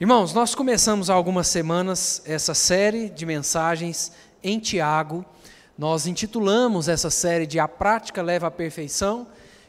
Irmãos, nós começamos há algumas semanas essa série de mensagens em Tiago. Nós intitulamos essa série de A Prática Leva à Perfeição.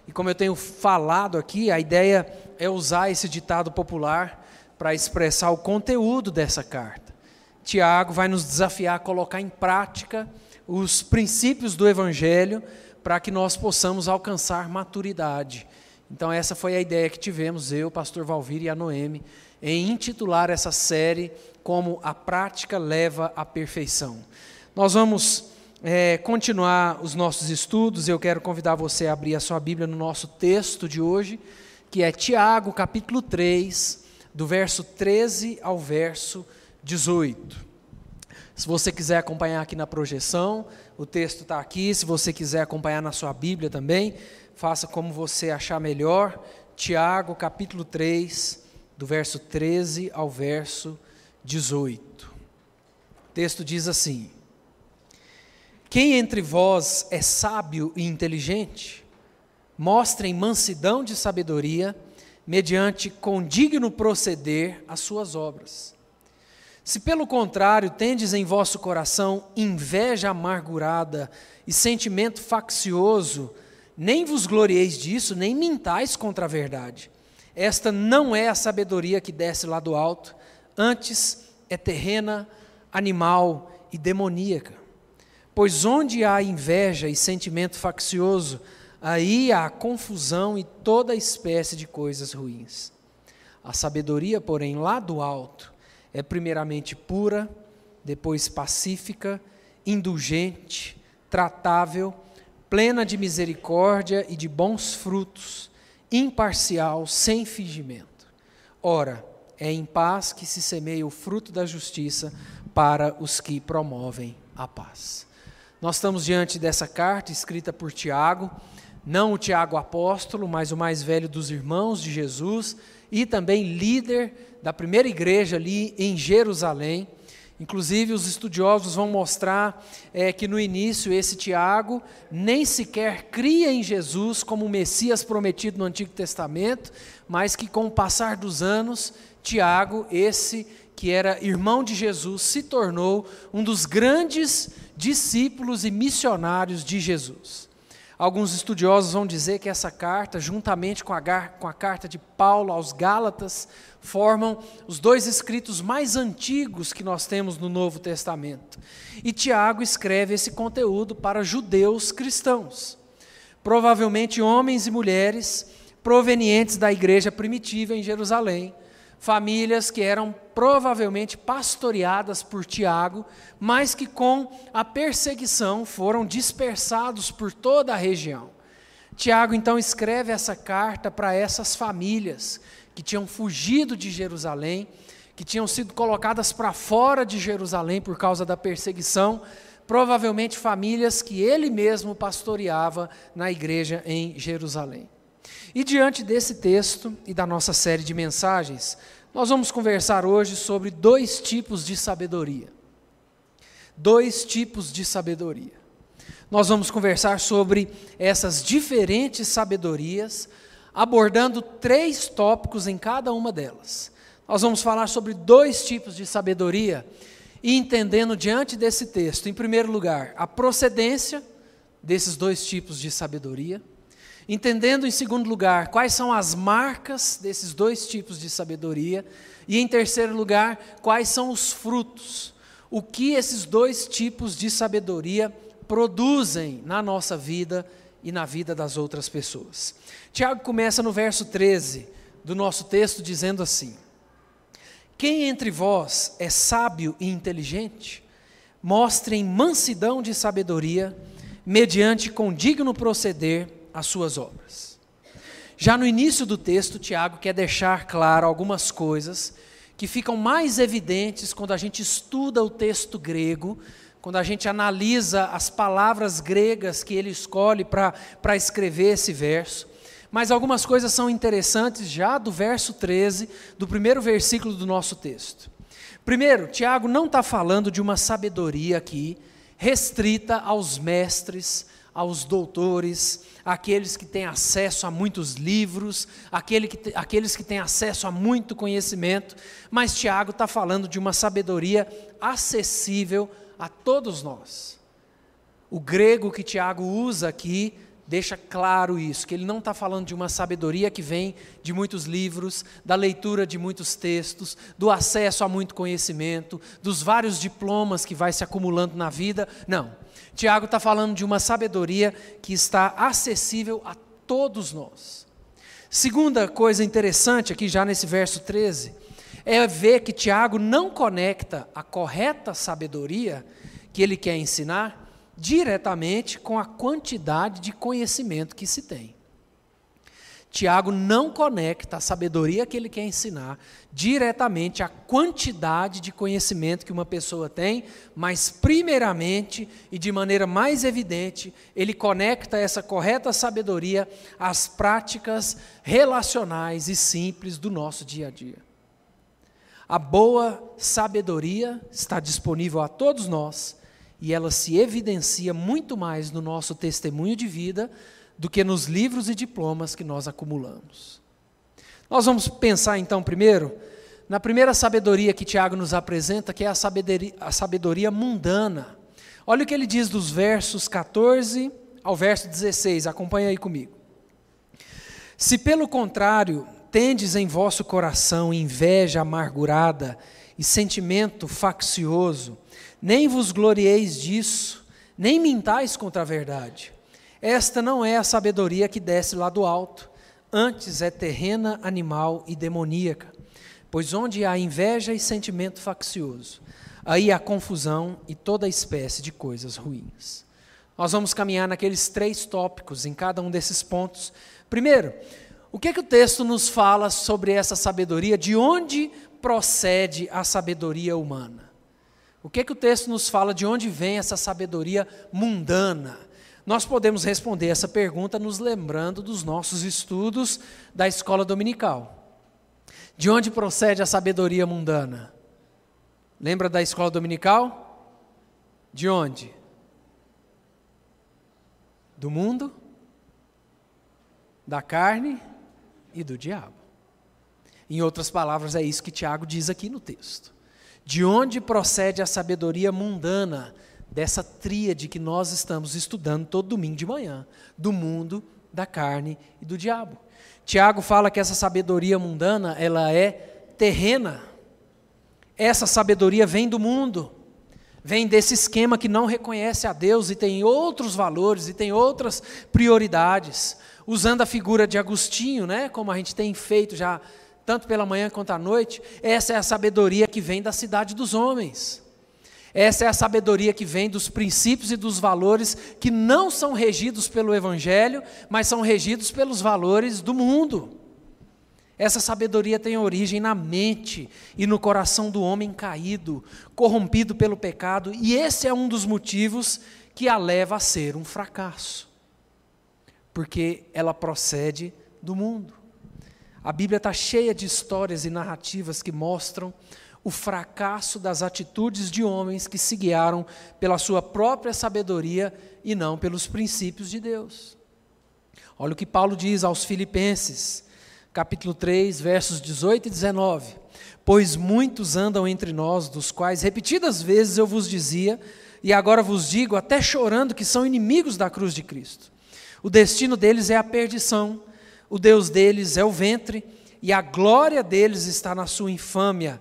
E como eu tenho falado aqui, a ideia é usar esse ditado popular para expressar o conteúdo dessa carta. Tiago vai nos desafiar a colocar em prática os princípios do Evangelho para que nós possamos alcançar maturidade. Então, essa foi a ideia que tivemos, eu, pastor Valvir e a Noemi, em intitular essa série como A Prática Leva à Perfeição. Nós vamos é, continuar os nossos estudos. Eu quero convidar você a abrir a sua Bíblia no nosso texto de hoje, que é Tiago, capítulo 3, do verso 13 ao verso 18. Se você quiser acompanhar aqui na projeção, o texto está aqui. Se você quiser acompanhar na sua Bíblia também, faça como você achar melhor. Tiago, capítulo 3, do verso 13 ao verso 18. O texto diz assim: Quem entre vós é sábio e inteligente, mostrem mansidão de sabedoria, mediante condigno proceder as suas obras. Se pelo contrário tendes em vosso coração inveja amargurada e sentimento faccioso, nem vos glorieis disso, nem mintais contra a verdade. Esta não é a sabedoria que desce lá do alto, antes é terrena, animal e demoníaca. Pois onde há inveja e sentimento faccioso, aí há confusão e toda espécie de coisas ruins. A sabedoria, porém, lá do alto, é primeiramente pura, depois pacífica, indulgente, tratável, plena de misericórdia e de bons frutos imparcial, sem fingimento. Ora, é em paz que se semeia o fruto da justiça para os que promovem a paz. Nós estamos diante dessa carta escrita por Tiago, não o Tiago apóstolo, mas o mais velho dos irmãos de Jesus e também líder da primeira igreja ali em Jerusalém. Inclusive, os estudiosos vão mostrar é, que no início esse Tiago nem sequer cria em Jesus como o Messias prometido no Antigo Testamento, mas que com o passar dos anos, Tiago, esse que era irmão de Jesus, se tornou um dos grandes discípulos e missionários de Jesus. Alguns estudiosos vão dizer que essa carta, juntamente com a, com a carta de Paulo aos Gálatas, formam os dois escritos mais antigos que nós temos no Novo Testamento. E Tiago escreve esse conteúdo para judeus cristãos, provavelmente homens e mulheres provenientes da igreja primitiva em Jerusalém, famílias que eram provavelmente pastoreadas por Tiago, mas que com a perseguição foram dispersados por toda a região. Tiago então escreve essa carta para essas famílias que tinham fugido de Jerusalém, que tinham sido colocadas para fora de Jerusalém por causa da perseguição, provavelmente famílias que ele mesmo pastoreava na igreja em Jerusalém. E diante desse texto e da nossa série de mensagens, nós vamos conversar hoje sobre dois tipos de sabedoria. Dois tipos de sabedoria. Nós vamos conversar sobre essas diferentes sabedorias, abordando três tópicos em cada uma delas. Nós vamos falar sobre dois tipos de sabedoria e entendendo diante desse texto, em primeiro lugar, a procedência desses dois tipos de sabedoria. Entendendo, em segundo lugar, quais são as marcas desses dois tipos de sabedoria. E, em terceiro lugar, quais são os frutos. O que esses dois tipos de sabedoria produzem na nossa vida e na vida das outras pessoas. Tiago começa no verso 13 do nosso texto dizendo assim: Quem entre vós é sábio e inteligente, mostrem mansidão de sabedoria, mediante condigno proceder as suas obras. Já no início do texto, Tiago quer deixar claro algumas coisas que ficam mais evidentes quando a gente estuda o texto grego, quando a gente analisa as palavras gregas que ele escolhe para escrever esse verso. Mas algumas coisas são interessantes já do verso 13, do primeiro versículo do nosso texto. Primeiro, Tiago não está falando de uma sabedoria aqui restrita aos mestres, aos doutores, àqueles que têm acesso a muitos livros, àquele que, àqueles que têm acesso a muito conhecimento, mas Tiago está falando de uma sabedoria acessível a todos nós. O grego que Tiago usa aqui deixa claro isso, que ele não está falando de uma sabedoria que vem de muitos livros, da leitura de muitos textos, do acesso a muito conhecimento, dos vários diplomas que vai se acumulando na vida. Não. Tiago está falando de uma sabedoria que está acessível a todos nós. Segunda coisa interessante aqui, já nesse verso 13, é ver que Tiago não conecta a correta sabedoria que ele quer ensinar diretamente com a quantidade de conhecimento que se tem. Tiago não conecta a sabedoria que ele quer ensinar diretamente à quantidade de conhecimento que uma pessoa tem, mas, primeiramente e de maneira mais evidente, ele conecta essa correta sabedoria às práticas relacionais e simples do nosso dia a dia. A boa sabedoria está disponível a todos nós e ela se evidencia muito mais no nosso testemunho de vida do que nos livros e diplomas que nós acumulamos. Nós vamos pensar então primeiro na primeira sabedoria que Tiago nos apresenta, que é a sabedoria, a sabedoria mundana. Olha o que ele diz dos versos 14 ao verso 16, acompanha aí comigo. Se pelo contrário tendes em vosso coração inveja amargurada e sentimento faccioso, nem vos glorieis disso, nem mintais contra a verdade. Esta não é a sabedoria que desce lá do alto, antes é terrena, animal e demoníaca. Pois onde há inveja e sentimento faccioso, aí há confusão e toda espécie de coisas ruins. Nós vamos caminhar naqueles três tópicos, em cada um desses pontos. Primeiro, o que, é que o texto nos fala sobre essa sabedoria? De onde procede a sabedoria humana? O que, é que o texto nos fala de onde vem essa sabedoria mundana? Nós podemos responder essa pergunta nos lembrando dos nossos estudos da escola dominical. De onde procede a sabedoria mundana? Lembra da escola dominical? De onde? Do mundo, da carne e do diabo. Em outras palavras, é isso que Tiago diz aqui no texto. De onde procede a sabedoria mundana dessa tríade que nós estamos estudando todo domingo de manhã? Do mundo, da carne e do diabo. Tiago fala que essa sabedoria mundana, ela é terrena. Essa sabedoria vem do mundo. Vem desse esquema que não reconhece a Deus e tem outros valores e tem outras prioridades. Usando a figura de Agostinho, né, como a gente tem feito já tanto pela manhã quanto à noite, essa é a sabedoria que vem da cidade dos homens. Essa é a sabedoria que vem dos princípios e dos valores que não são regidos pelo Evangelho, mas são regidos pelos valores do mundo. Essa sabedoria tem origem na mente e no coração do homem caído, corrompido pelo pecado, e esse é um dos motivos que a leva a ser um fracasso, porque ela procede do mundo. A Bíblia está cheia de histórias e narrativas que mostram o fracasso das atitudes de homens que se guiaram pela sua própria sabedoria e não pelos princípios de Deus. Olha o que Paulo diz aos Filipenses, capítulo 3, versos 18 e 19. Pois muitos andam entre nós, dos quais repetidas vezes eu vos dizia, e agora vos digo, até chorando, que são inimigos da cruz de Cristo. O destino deles é a perdição o Deus deles é o ventre, e a glória deles está na sua infâmia,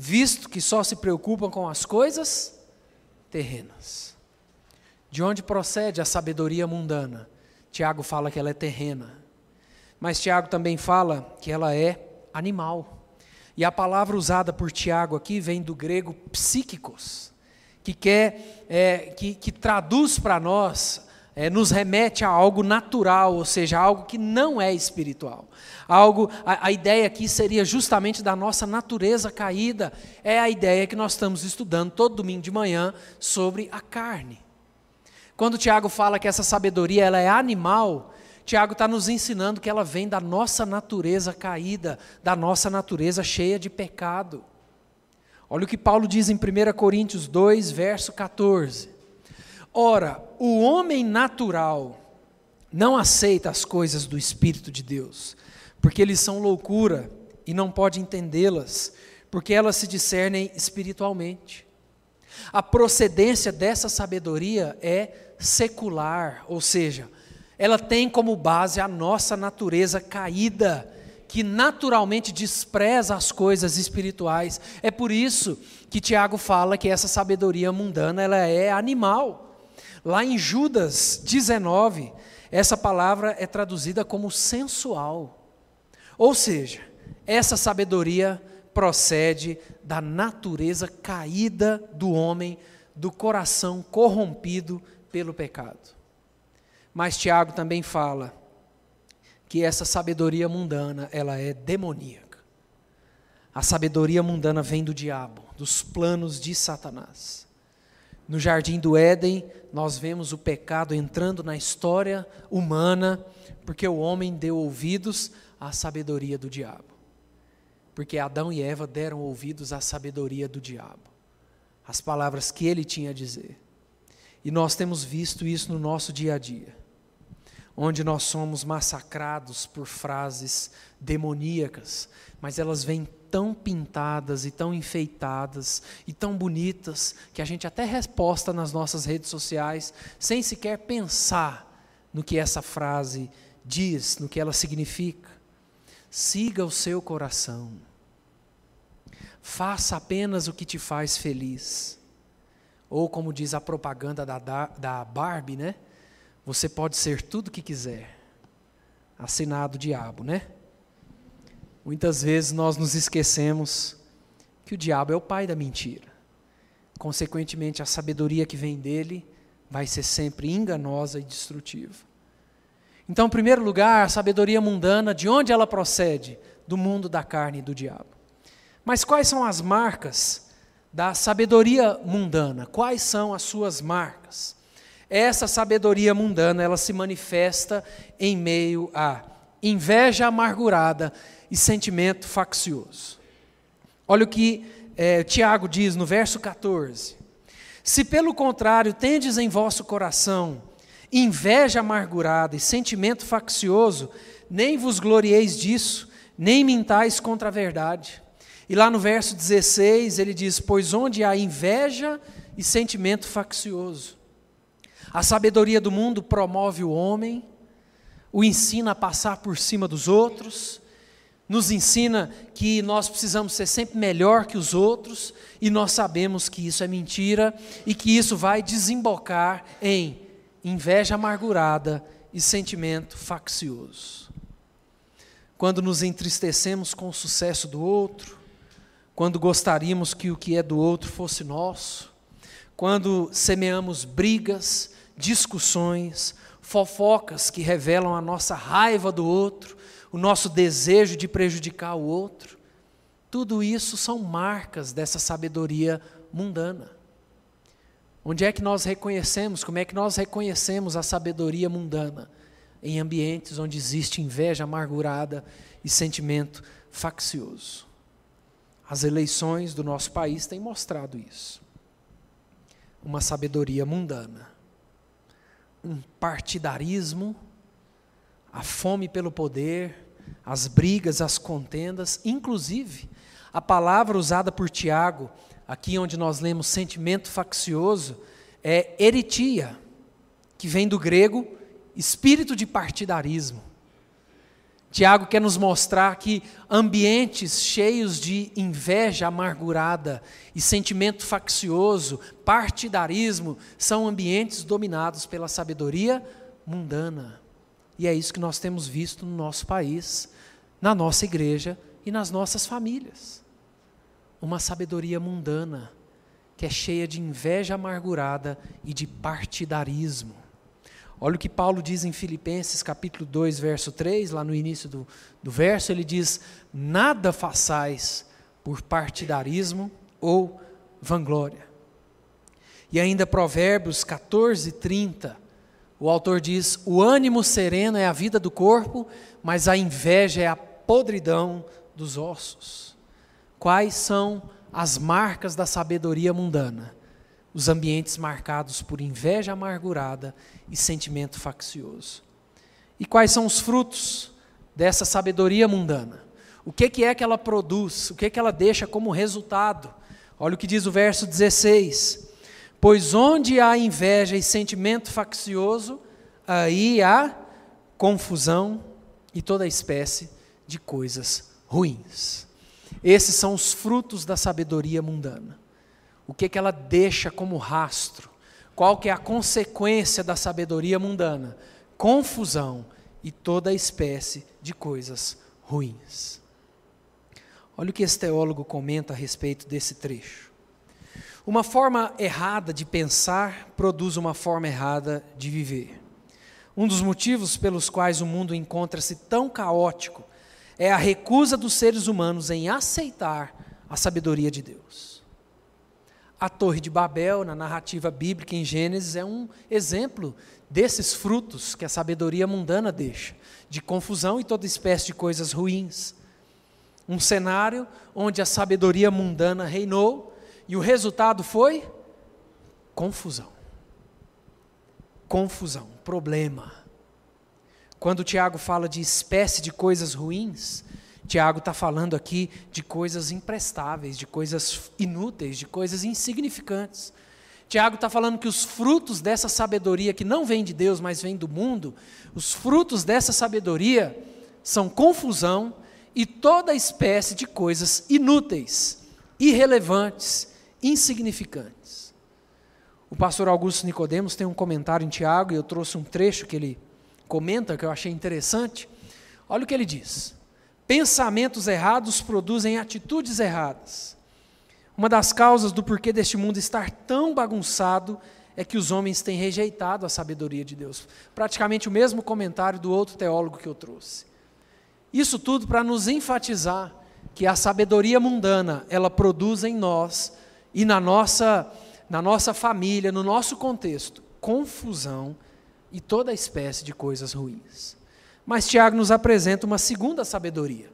visto que só se preocupam com as coisas terrenas. De onde procede a sabedoria mundana? Tiago fala que ela é terrena. Mas Tiago também fala que ela é animal. E a palavra usada por Tiago aqui vem do grego psíquicos, que quer, é, que, que traduz para nós é, nos remete a algo natural, ou seja, algo que não é espiritual. Algo, a, a, ideia aqui seria justamente da nossa natureza caída. É a ideia que nós estamos estudando todo domingo de manhã sobre a carne. Quando Tiago fala que essa sabedoria ela é animal, Tiago está nos ensinando que ela vem da nossa natureza caída, da nossa natureza cheia de pecado. Olha o que Paulo diz em 1 Coríntios 2, verso 14. Ora, o homem natural não aceita as coisas do Espírito de Deus, porque eles são loucura e não pode entendê-las, porque elas se discernem espiritualmente. A procedência dessa sabedoria é secular, ou seja, ela tem como base a nossa natureza caída, que naturalmente despreza as coisas espirituais. É por isso que Tiago fala que essa sabedoria mundana ela é animal. Lá em Judas 19, essa palavra é traduzida como sensual. Ou seja, essa sabedoria procede da natureza caída do homem, do coração corrompido pelo pecado. Mas Tiago também fala que essa sabedoria mundana, ela é demoníaca. A sabedoria mundana vem do diabo, dos planos de Satanás. No jardim do Éden, nós vemos o pecado entrando na história humana, porque o homem deu ouvidos à sabedoria do diabo. Porque Adão e Eva deram ouvidos à sabedoria do diabo, às palavras que ele tinha a dizer. E nós temos visto isso no nosso dia a dia, onde nós somos massacrados por frases demoníacas, mas elas vêm tão pintadas e tão enfeitadas e tão bonitas que a gente até resposta nas nossas redes sociais sem sequer pensar no que essa frase diz, no que ela significa. Siga o seu coração. Faça apenas o que te faz feliz. Ou como diz a propaganda da, da Barbie, né? Você pode ser tudo que quiser. Assinado diabo, né? Muitas vezes nós nos esquecemos que o diabo é o pai da mentira. Consequentemente, a sabedoria que vem dele vai ser sempre enganosa e destrutiva. Então, em primeiro lugar, a sabedoria mundana, de onde ela procede? Do mundo da carne e do diabo. Mas quais são as marcas da sabedoria mundana? Quais são as suas marcas? Essa sabedoria mundana, ela se manifesta em meio a inveja amargurada e sentimento faccioso. Olha o que é, Tiago diz no verso 14: Se pelo contrário tendes em vosso coração inveja amargurada e sentimento faccioso, nem vos glorieis disso, nem mintais contra a verdade. E lá no verso 16 ele diz: Pois onde há inveja e sentimento faccioso. A sabedoria do mundo promove o homem, o ensina a passar por cima dos outros, nos ensina que nós precisamos ser sempre melhor que os outros, e nós sabemos que isso é mentira e que isso vai desembocar em inveja amargurada e sentimento faccioso. Quando nos entristecemos com o sucesso do outro, quando gostaríamos que o que é do outro fosse nosso, quando semeamos brigas, discussões, fofocas que revelam a nossa raiva do outro, o nosso desejo de prejudicar o outro, tudo isso são marcas dessa sabedoria mundana. Onde é que nós reconhecemos, como é que nós reconhecemos a sabedoria mundana? Em ambientes onde existe inveja amargurada e sentimento faccioso. As eleições do nosso país têm mostrado isso. Uma sabedoria mundana, um partidarismo, a fome pelo poder, as brigas, as contendas, inclusive a palavra usada por Tiago, aqui onde nós lemos sentimento faccioso, é eritia, que vem do grego espírito de partidarismo. Tiago quer nos mostrar que ambientes cheios de inveja amargurada e sentimento faccioso, partidarismo, são ambientes dominados pela sabedoria mundana. E é isso que nós temos visto no nosso país, na nossa igreja e nas nossas famílias. Uma sabedoria mundana que é cheia de inveja amargurada e de partidarismo. Olha o que Paulo diz em Filipenses capítulo 2, verso 3, lá no início do, do verso, ele diz: Nada façais por partidarismo ou vanglória. E ainda Provérbios 14, 30, o autor diz: O ânimo sereno é a vida do corpo, mas a inveja é a podridão dos ossos. Quais são as marcas da sabedoria mundana? Os ambientes marcados por inveja amargurada e sentimento faccioso. E quais são os frutos dessa sabedoria mundana? O que, é que ela produz? O que, que ela deixa como resultado? Olha o que diz o verso 16: Pois onde há inveja e sentimento faccioso, aí há confusão e toda espécie de coisas ruins. Esses são os frutos da sabedoria mundana. O que, que ela deixa como rastro? Qual que é a consequência da sabedoria mundana? Confusão e toda espécie de coisas ruins. Olha o que esse teólogo comenta a respeito desse trecho. Uma forma errada de pensar produz uma forma errada de viver. Um dos motivos pelos quais o mundo encontra-se tão caótico é a recusa dos seres humanos em aceitar a sabedoria de Deus. A Torre de Babel, na narrativa bíblica em Gênesis, é um exemplo desses frutos que a sabedoria mundana deixa, de confusão e toda espécie de coisas ruins. Um cenário onde a sabedoria mundana reinou e o resultado foi confusão. Confusão, problema. Quando Tiago fala de espécie de coisas ruins, Tiago está falando aqui de coisas imprestáveis, de coisas inúteis, de coisas insignificantes. Tiago está falando que os frutos dessa sabedoria, que não vem de Deus, mas vem do mundo, os frutos dessa sabedoria são confusão e toda espécie de coisas inúteis, irrelevantes, insignificantes. O pastor Augusto Nicodemos tem um comentário em Tiago, e eu trouxe um trecho que ele comenta que eu achei interessante. Olha o que ele diz: pensamentos errados produzem atitudes erradas. Uma das causas do porquê deste mundo estar tão bagunçado é que os homens têm rejeitado a sabedoria de Deus. Praticamente o mesmo comentário do outro teólogo que eu trouxe. Isso tudo para nos enfatizar que a sabedoria mundana, ela produz em nós e na nossa na nossa família, no nosso contexto, confusão e toda espécie de coisas ruins. Mas Tiago nos apresenta uma segunda sabedoria.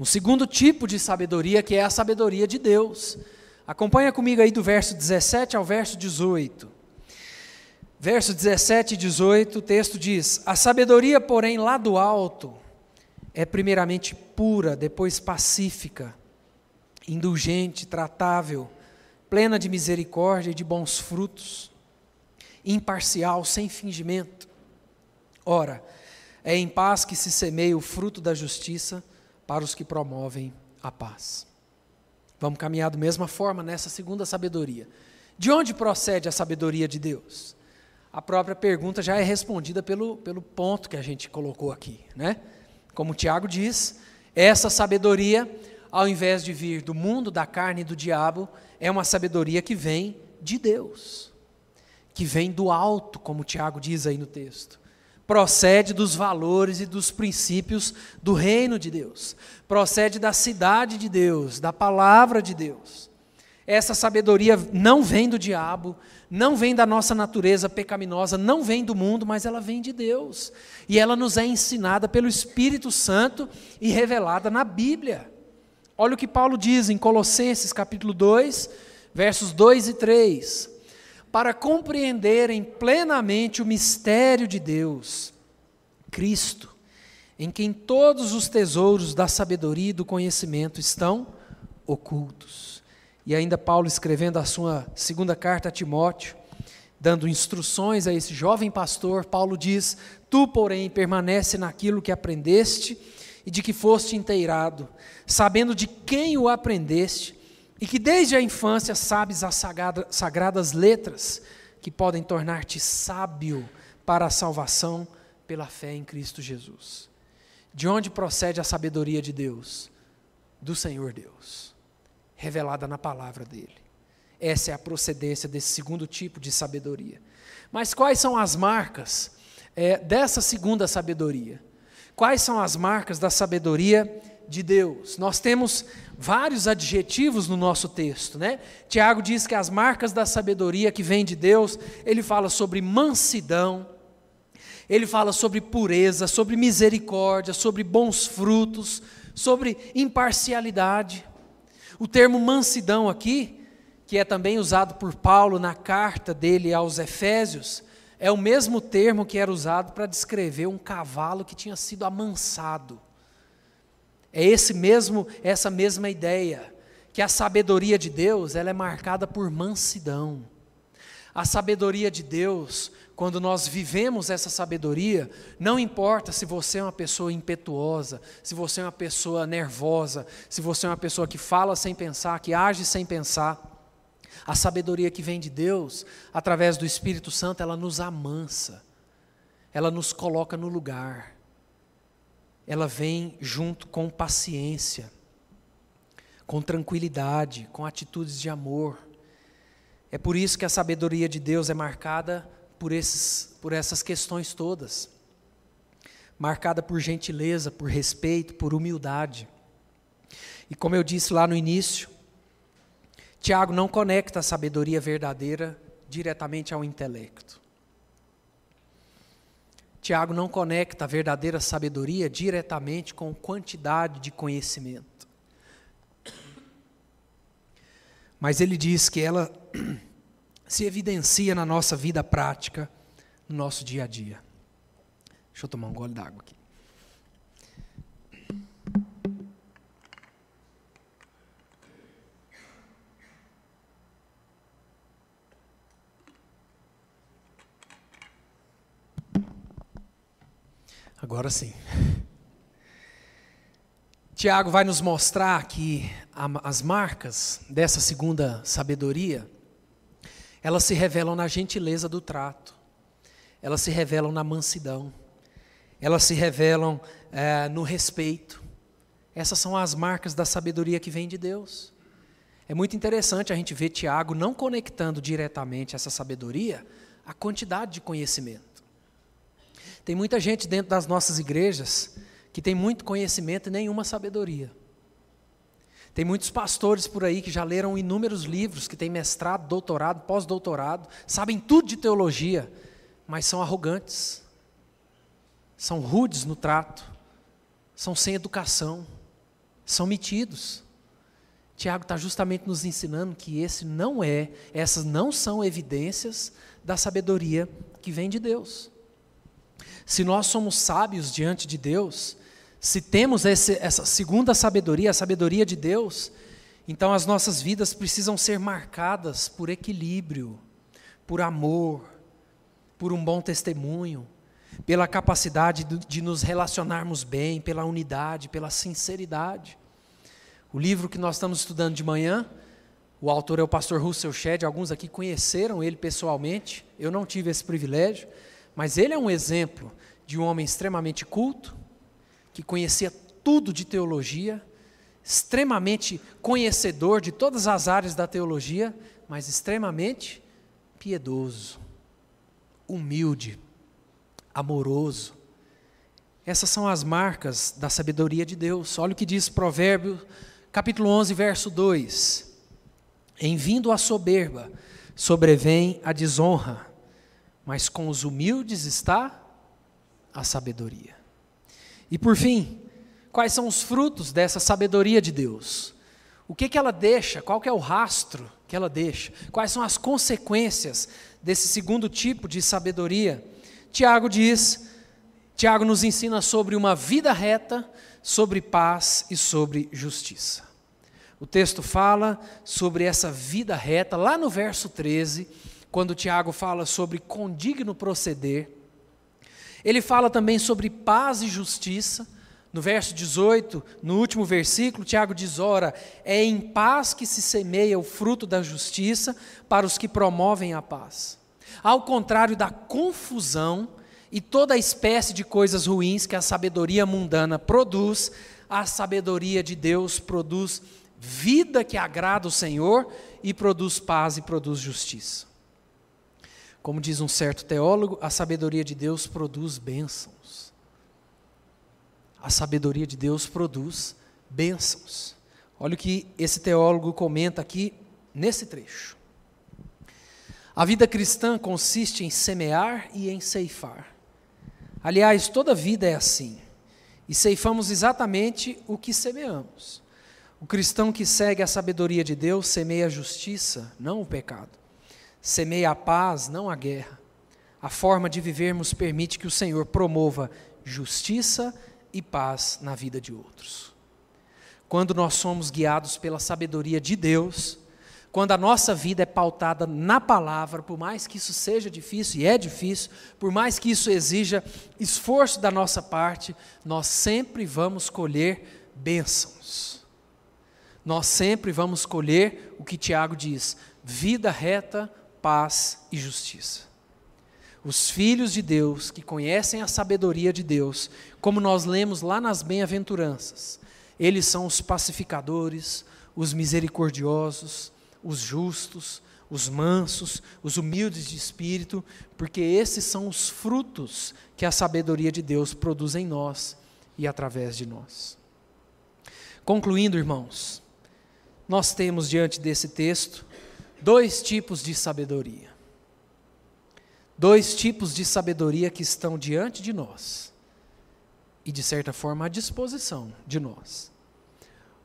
Um segundo tipo de sabedoria, que é a sabedoria de Deus. Acompanha comigo aí do verso 17 ao verso 18. Verso 17 e 18, o texto diz: A sabedoria, porém, lá do alto, é primeiramente pura, depois pacífica, indulgente, tratável, plena de misericórdia e de bons frutos imparcial, sem fingimento. Ora, é em paz que se semeia o fruto da justiça para os que promovem a paz. Vamos caminhar da mesma forma nessa segunda sabedoria. De onde procede a sabedoria de Deus? A própria pergunta já é respondida pelo, pelo ponto que a gente colocou aqui. Né? Como Tiago diz, essa sabedoria, ao invés de vir do mundo, da carne e do diabo, é uma sabedoria que vem de Deus que vem do alto, como Tiago diz aí no texto. Procede dos valores e dos princípios do reino de Deus. Procede da cidade de Deus, da palavra de Deus. Essa sabedoria não vem do diabo, não vem da nossa natureza pecaminosa, não vem do mundo, mas ela vem de Deus. E ela nos é ensinada pelo Espírito Santo e revelada na Bíblia. Olha o que Paulo diz em Colossenses capítulo 2, versos 2 e 3 para compreenderem plenamente o mistério de Deus, Cristo, em quem todos os tesouros da sabedoria e do conhecimento estão ocultos. E ainda Paulo escrevendo a sua segunda carta a Timóteo, dando instruções a esse jovem pastor, Paulo diz: Tu, porém, permanece naquilo que aprendeste e de que foste inteirado, sabendo de quem o aprendeste e que desde a infância sabes as sagradas letras que podem tornar-te sábio para a salvação pela fé em Cristo Jesus. De onde procede a sabedoria de Deus? Do Senhor Deus, revelada na palavra dele. Essa é a procedência desse segundo tipo de sabedoria. Mas quais são as marcas é, dessa segunda sabedoria? Quais são as marcas da sabedoria de Deus? Nós temos vários adjetivos no nosso texto, né? Tiago diz que as marcas da sabedoria que vem de Deus, ele fala sobre mansidão, ele fala sobre pureza, sobre misericórdia, sobre bons frutos, sobre imparcialidade. O termo mansidão aqui que é também usado por Paulo na carta dele aos Efésios, é o mesmo termo que era usado para descrever um cavalo que tinha sido amansado. É esse mesmo, essa mesma ideia, que a sabedoria de Deus, ela é marcada por mansidão. A sabedoria de Deus, quando nós vivemos essa sabedoria, não importa se você é uma pessoa impetuosa, se você é uma pessoa nervosa, se você é uma pessoa que fala sem pensar, que age sem pensar, a sabedoria que vem de Deus, através do Espírito Santo, ela nos amansa, ela nos coloca no lugar, ela vem junto com paciência, com tranquilidade, com atitudes de amor. É por isso que a sabedoria de Deus é marcada por, esses, por essas questões todas marcada por gentileza, por respeito, por humildade. E como eu disse lá no início, Tiago não conecta a sabedoria verdadeira diretamente ao intelecto. Tiago não conecta a verdadeira sabedoria diretamente com quantidade de conhecimento. Mas ele diz que ela se evidencia na nossa vida prática, no nosso dia a dia. Deixa eu tomar um gole d'água aqui. Agora sim. Tiago vai nos mostrar que as marcas dessa segunda sabedoria, elas se revelam na gentileza do trato, elas se revelam na mansidão, elas se revelam é, no respeito. Essas são as marcas da sabedoria que vem de Deus. É muito interessante a gente ver Tiago não conectando diretamente essa sabedoria à quantidade de conhecimento. Tem muita gente dentro das nossas igrejas que tem muito conhecimento e nenhuma sabedoria. Tem muitos pastores por aí que já leram inúmeros livros, que têm mestrado, doutorado, pós-doutorado, sabem tudo de teologia, mas são arrogantes, são rudes no trato, são sem educação, são metidos. Tiago está justamente nos ensinando que esse não é, essas não são evidências da sabedoria que vem de Deus. Se nós somos sábios diante de Deus, se temos esse, essa segunda sabedoria, a sabedoria de Deus, então as nossas vidas precisam ser marcadas por equilíbrio, por amor, por um bom testemunho, pela capacidade de, nos relacionarmos bem, pela unidade, pela sinceridade. O livro que nós estamos estudando de manhã, o autor é o pastor Russell Shedd, alguns aqui conheceram ele pessoalmente, eu não tive esse privilégio, mas ele é um exemplo de um homem extremamente culto, que conhecia tudo de teologia, extremamente conhecedor de todas as áreas da teologia, mas extremamente piedoso, humilde, amoroso. Essas são as marcas da sabedoria de Deus. Olha o que diz Provérbio, capítulo 11, verso 2. Em vindo a soberba, sobrevém a desonra, mas com os humildes está a sabedoria. E por fim, quais são os frutos dessa sabedoria de Deus? O que, que ela deixa? Qual que é o rastro que ela deixa? Quais são as consequências desse segundo tipo de sabedoria? Tiago diz, Tiago nos ensina sobre uma vida reta, sobre paz e sobre justiça. O texto fala sobre essa vida reta, lá no verso 13, quando Tiago fala sobre condigno proceder, ele fala também sobre paz e justiça. No verso 18, no último versículo, Tiago diz: Ora, é em paz que se semeia o fruto da justiça para os que promovem a paz. Ao contrário da confusão e toda espécie de coisas ruins que a sabedoria mundana produz, a sabedoria de Deus produz vida que agrada o Senhor e produz paz e produz justiça. Como diz um certo teólogo, a sabedoria de Deus produz bênçãos. A sabedoria de Deus produz bênçãos. Olha o que esse teólogo comenta aqui nesse trecho. A vida cristã consiste em semear e em ceifar. Aliás, toda vida é assim. E ceifamos exatamente o que semeamos. O cristão que segue a sabedoria de Deus semeia a justiça, não o pecado. Semeia a paz, não a guerra. A forma de vivermos permite que o Senhor promova justiça e paz na vida de outros. Quando nós somos guiados pela sabedoria de Deus, quando a nossa vida é pautada na palavra, por mais que isso seja difícil, e é difícil, por mais que isso exija esforço da nossa parte, nós sempre vamos colher bênçãos. Nós sempre vamos colher o que Tiago diz: vida reta, paz e justiça. Os filhos de Deus, que conhecem a sabedoria de Deus, como nós lemos lá nas bem-aventuranças, eles são os pacificadores, os misericordiosos, os justos, os mansos, os humildes de espírito, porque esses são os frutos que a sabedoria de Deus produz em nós e através de nós. Concluindo, irmãos, nós temos diante desse texto dois tipos de sabedoria dois tipos de sabedoria que estão diante de nós e, de certa forma, à disposição de nós.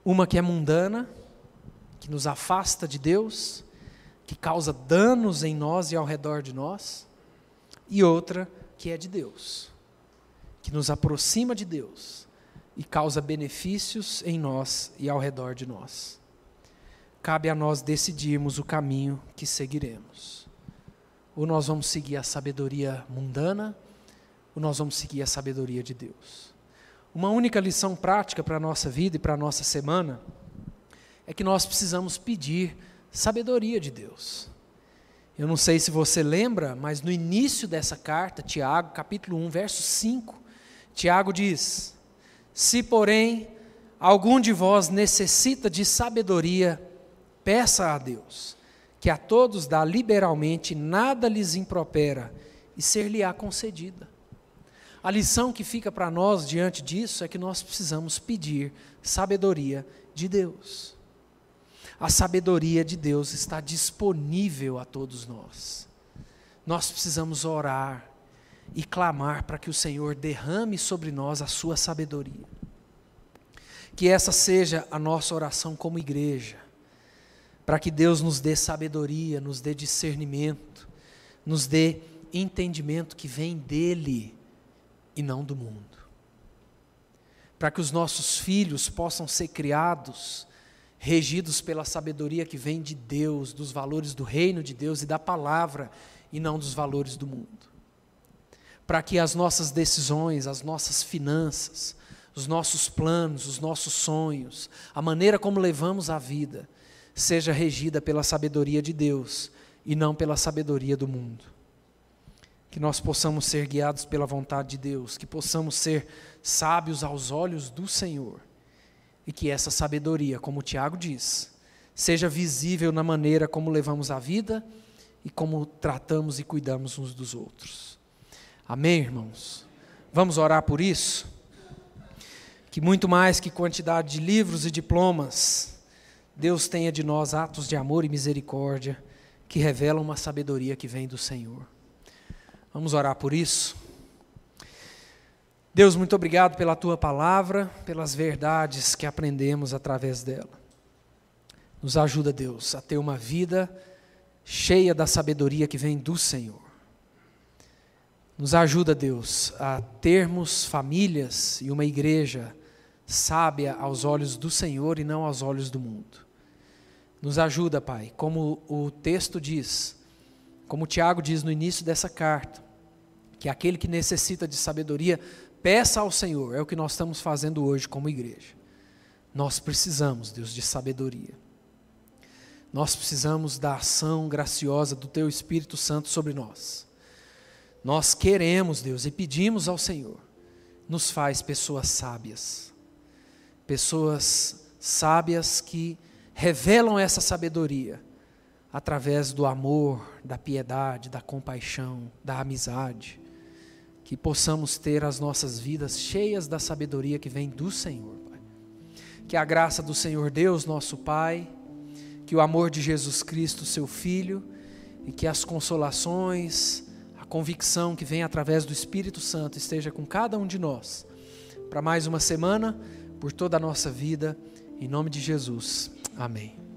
Uma que é mundana, que nos afasta de Deus, que causa danos em nós e ao redor de nós, e outra que é de Deus, que nos aproxima de Deus e causa benefícios em nós e ao redor de nós. Cabe a nós decidirmos o caminho que seguiremos. Ou nós vamos seguir a sabedoria mundana, ou nós vamos seguir a sabedoria de Deus. Uma única lição prática para a nossa vida e para a nossa semana é que nós precisamos pedir sabedoria de Deus. Eu não sei se você lembra, mas no início dessa carta, Tiago, capítulo 1, verso 5, Tiago diz: Se, porém, algum de vós necessita de sabedoria, peça a Deus que a todos dá liberalmente, nada lhes impropera, e ser-lhe-á concedida. A lição que fica para nós diante disso é que nós precisamos pedir sabedoria de Deus. A sabedoria de Deus está disponível a todos nós. Nós precisamos orar e clamar para que o Senhor derrame sobre nós a sua sabedoria. Que essa seja a nossa oração como igreja para que Deus nos dê sabedoria, nos dê discernimento, nos dê entendimento que vem dEle e não do mundo. Para que os nossos filhos possam ser criados, regidos pela sabedoria que vem de Deus, dos valores do reino de Deus e da palavra, e não dos valores do mundo. Para que as nossas decisões, as nossas finanças, os nossos planos, os nossos sonhos, a maneira como levamos a vida, seja regida pela sabedoria de Deus e não pela sabedoria do mundo. Que nós possamos ser guiados pela vontade de Deus, que possamos ser sábios aos olhos do Senhor e que essa sabedoria, como Tiago diz, seja visível na maneira como levamos a vida e como tratamos e cuidamos uns dos outros. Amém, irmãos? Vamos orar por isso? Que muito mais que quantidade de livros e diplomas, Deus tenha de nós atos de amor e misericórdia que revelam uma sabedoria que vem do Senhor. Vamos orar por isso? Deus, muito obrigado pela tua palavra, pelas verdades que aprendemos através dela. Nos ajuda, Deus, a ter uma vida cheia da sabedoria que vem do Senhor. Nos ajuda, Deus, a termos famílias e uma igreja sábia aos olhos do Senhor e não aos olhos do mundo. Nos ajuda, Pai, como o texto diz, como Tiago diz no início dessa carta, que aquele que necessita de sabedoria, peça ao Senhor, é o que nós estamos fazendo hoje como igreja. Nós precisamos, Deus, de sabedoria. Nós precisamos da ação graciosa do Teu Espírito Santo sobre nós. Nós queremos, Deus, e pedimos ao Senhor, nos faz pessoas sábias pessoas sábias que revelam essa sabedoria através do amor, da piedade, da compaixão, da amizade. Que possamos ter as nossas vidas cheias da sabedoria que vem do Senhor, Pai. Que a graça do Senhor Deus, nosso Pai, que o amor de Jesus Cristo, seu Filho, e que as consolações, a convicção que vem através do Espírito Santo esteja com cada um de nós. Para mais uma semana por toda a nossa vida, Em nome de Jesus. Amém.